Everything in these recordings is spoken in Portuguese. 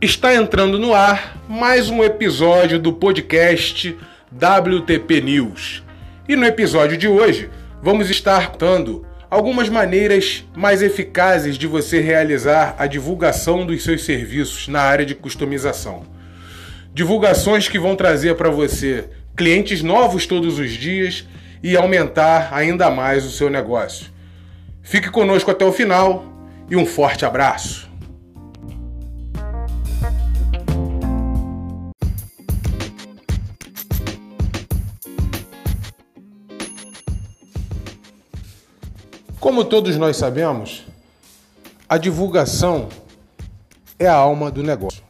Está entrando no ar mais um episódio do podcast WTP News. E no episódio de hoje, vamos estar contando algumas maneiras mais eficazes de você realizar a divulgação dos seus serviços na área de customização. Divulgações que vão trazer para você clientes novos todos os dias e aumentar ainda mais o seu negócio. Fique conosco até o final e um forte abraço. Como todos nós sabemos, a divulgação é a alma do negócio.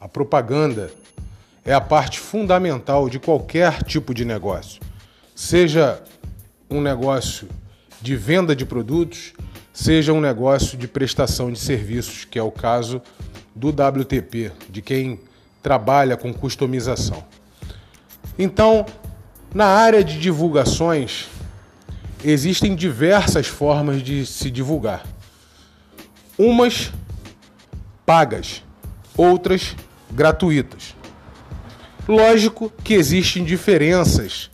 A propaganda é a parte fundamental de qualquer tipo de negócio, seja um negócio de venda de produtos, seja um negócio de prestação de serviços, que é o caso do WTP, de quem trabalha com customização. Então, na área de divulgações, existem diversas formas de se divulgar. Umas pagas, outras gratuitas. Lógico que existem diferenças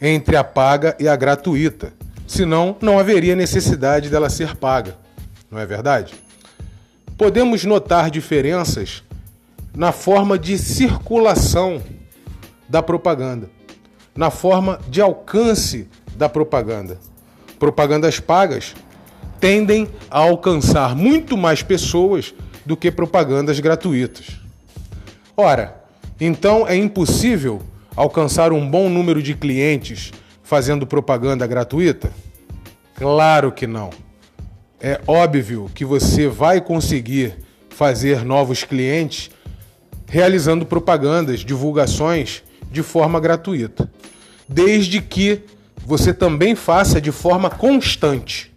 entre a paga e a gratuita, senão não haveria necessidade dela ser paga, não é verdade? Podemos notar diferenças na forma de circulação da propaganda, na forma de alcance da propaganda. Propagandas pagas tendem a alcançar muito mais pessoas do que propagandas gratuitas. Ora, então é impossível alcançar um bom número de clientes fazendo propaganda gratuita? Claro que não. É óbvio que você vai conseguir fazer novos clientes realizando propagandas, divulgações de forma gratuita, desde que você também faça de forma constante,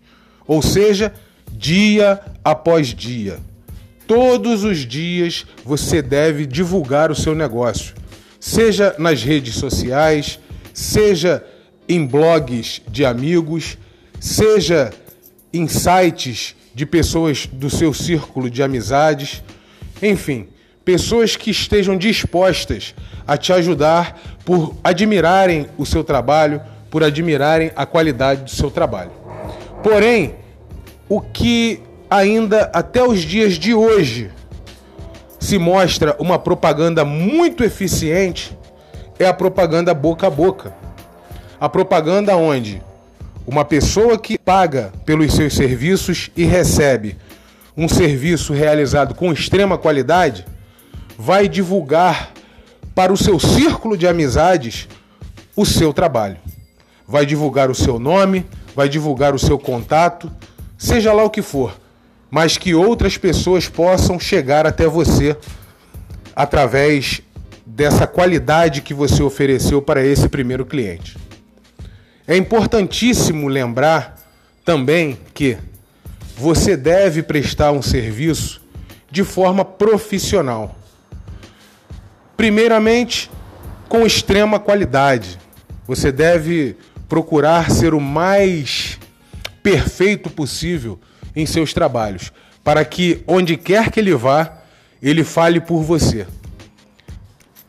ou seja, dia após dia. Todos os dias você deve divulgar o seu negócio, seja nas redes sociais, seja em blogs de amigos, seja em sites de pessoas do seu círculo de amizades, enfim, pessoas que estejam dispostas a te ajudar por admirarem o seu trabalho, por admirarem a qualidade do seu trabalho. Porém, o que ainda até os dias de hoje se mostra uma propaganda muito eficiente é a propaganda boca a boca. A propaganda onde uma pessoa que paga pelos seus serviços e recebe um serviço realizado com extrema qualidade vai divulgar para o seu círculo de amizades o seu trabalho vai divulgar o seu nome, vai divulgar o seu contato, seja lá o que for, mas que outras pessoas possam chegar até você através dessa qualidade que você ofereceu para esse primeiro cliente. É importantíssimo lembrar também que você deve prestar um serviço de forma profissional. Primeiramente, com extrema qualidade. Você deve procurar ser o mais perfeito possível em seus trabalhos, para que onde quer que ele vá, ele fale por você.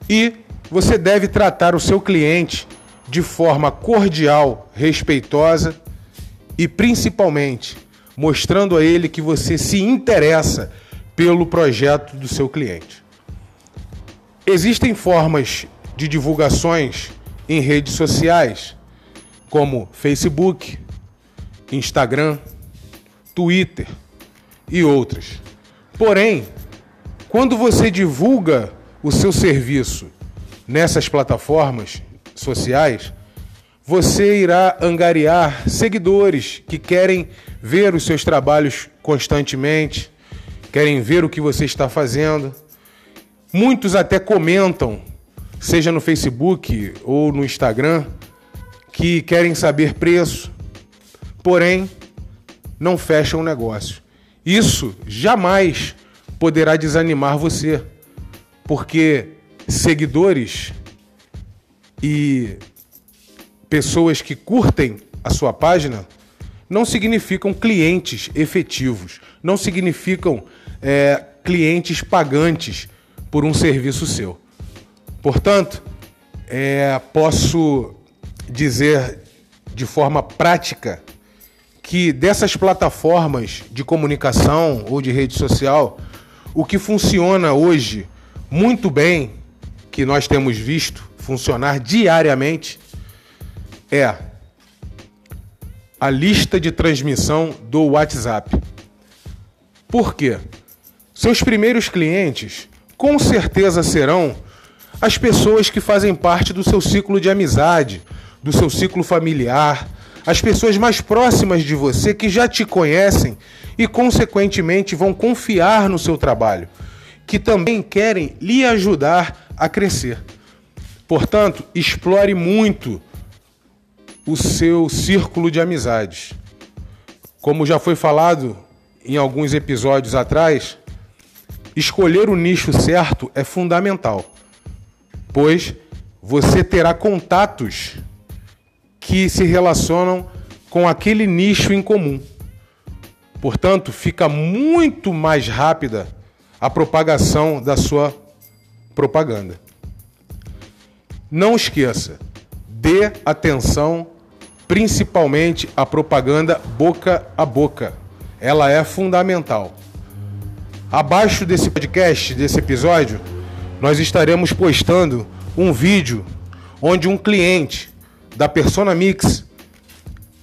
E você deve tratar o seu cliente de forma cordial, respeitosa e principalmente mostrando a ele que você se interessa pelo projeto do seu cliente. Existem formas de divulgações em redes sociais como Facebook, Instagram, Twitter e outras. Porém, quando você divulga o seu serviço nessas plataformas sociais, você irá angariar seguidores que querem ver os seus trabalhos constantemente, querem ver o que você está fazendo. Muitos até comentam, seja no Facebook ou no Instagram, que querem saber preço, porém não fecham o negócio. Isso jamais poderá desanimar você, porque seguidores e pessoas que curtem a sua página não significam clientes efetivos, não significam é, clientes pagantes por um serviço seu. Portanto, é, posso dizer de forma prática que dessas plataformas de comunicação ou de rede social, o que funciona hoje muito bem, que nós temos visto funcionar diariamente, é a lista de transmissão do WhatsApp. Por quê? Seus primeiros clientes com certeza serão as pessoas que fazem parte do seu ciclo de amizade, do seu ciclo familiar, as pessoas mais próximas de você que já te conhecem e, consequentemente, vão confiar no seu trabalho, que também querem lhe ajudar a crescer. Portanto, explore muito o seu círculo de amizades. Como já foi falado em alguns episódios atrás, escolher o nicho certo é fundamental, pois você terá contatos que se relacionam com aquele nicho em comum. Portanto, fica muito mais rápida a propagação da sua propaganda. Não esqueça, dê atenção principalmente à propaganda boca a boca. Ela é fundamental. Abaixo desse podcast, desse episódio, nós estaremos postando um vídeo onde um cliente da Persona Mix,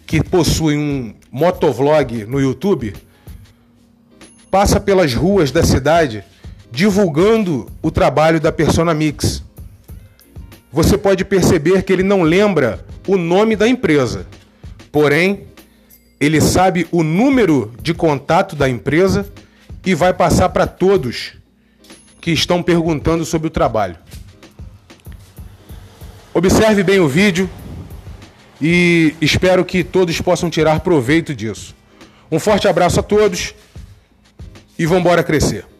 que possui um motovlog no YouTube, passa pelas ruas da cidade divulgando o trabalho da Persona Mix. Você pode perceber que ele não lembra o nome da empresa, porém, ele sabe o número de contato da empresa e vai passar para todos que estão perguntando sobre o trabalho. Observe bem o vídeo e espero que todos possam tirar proveito disso. Um forte abraço a todos e vamos embora crescer.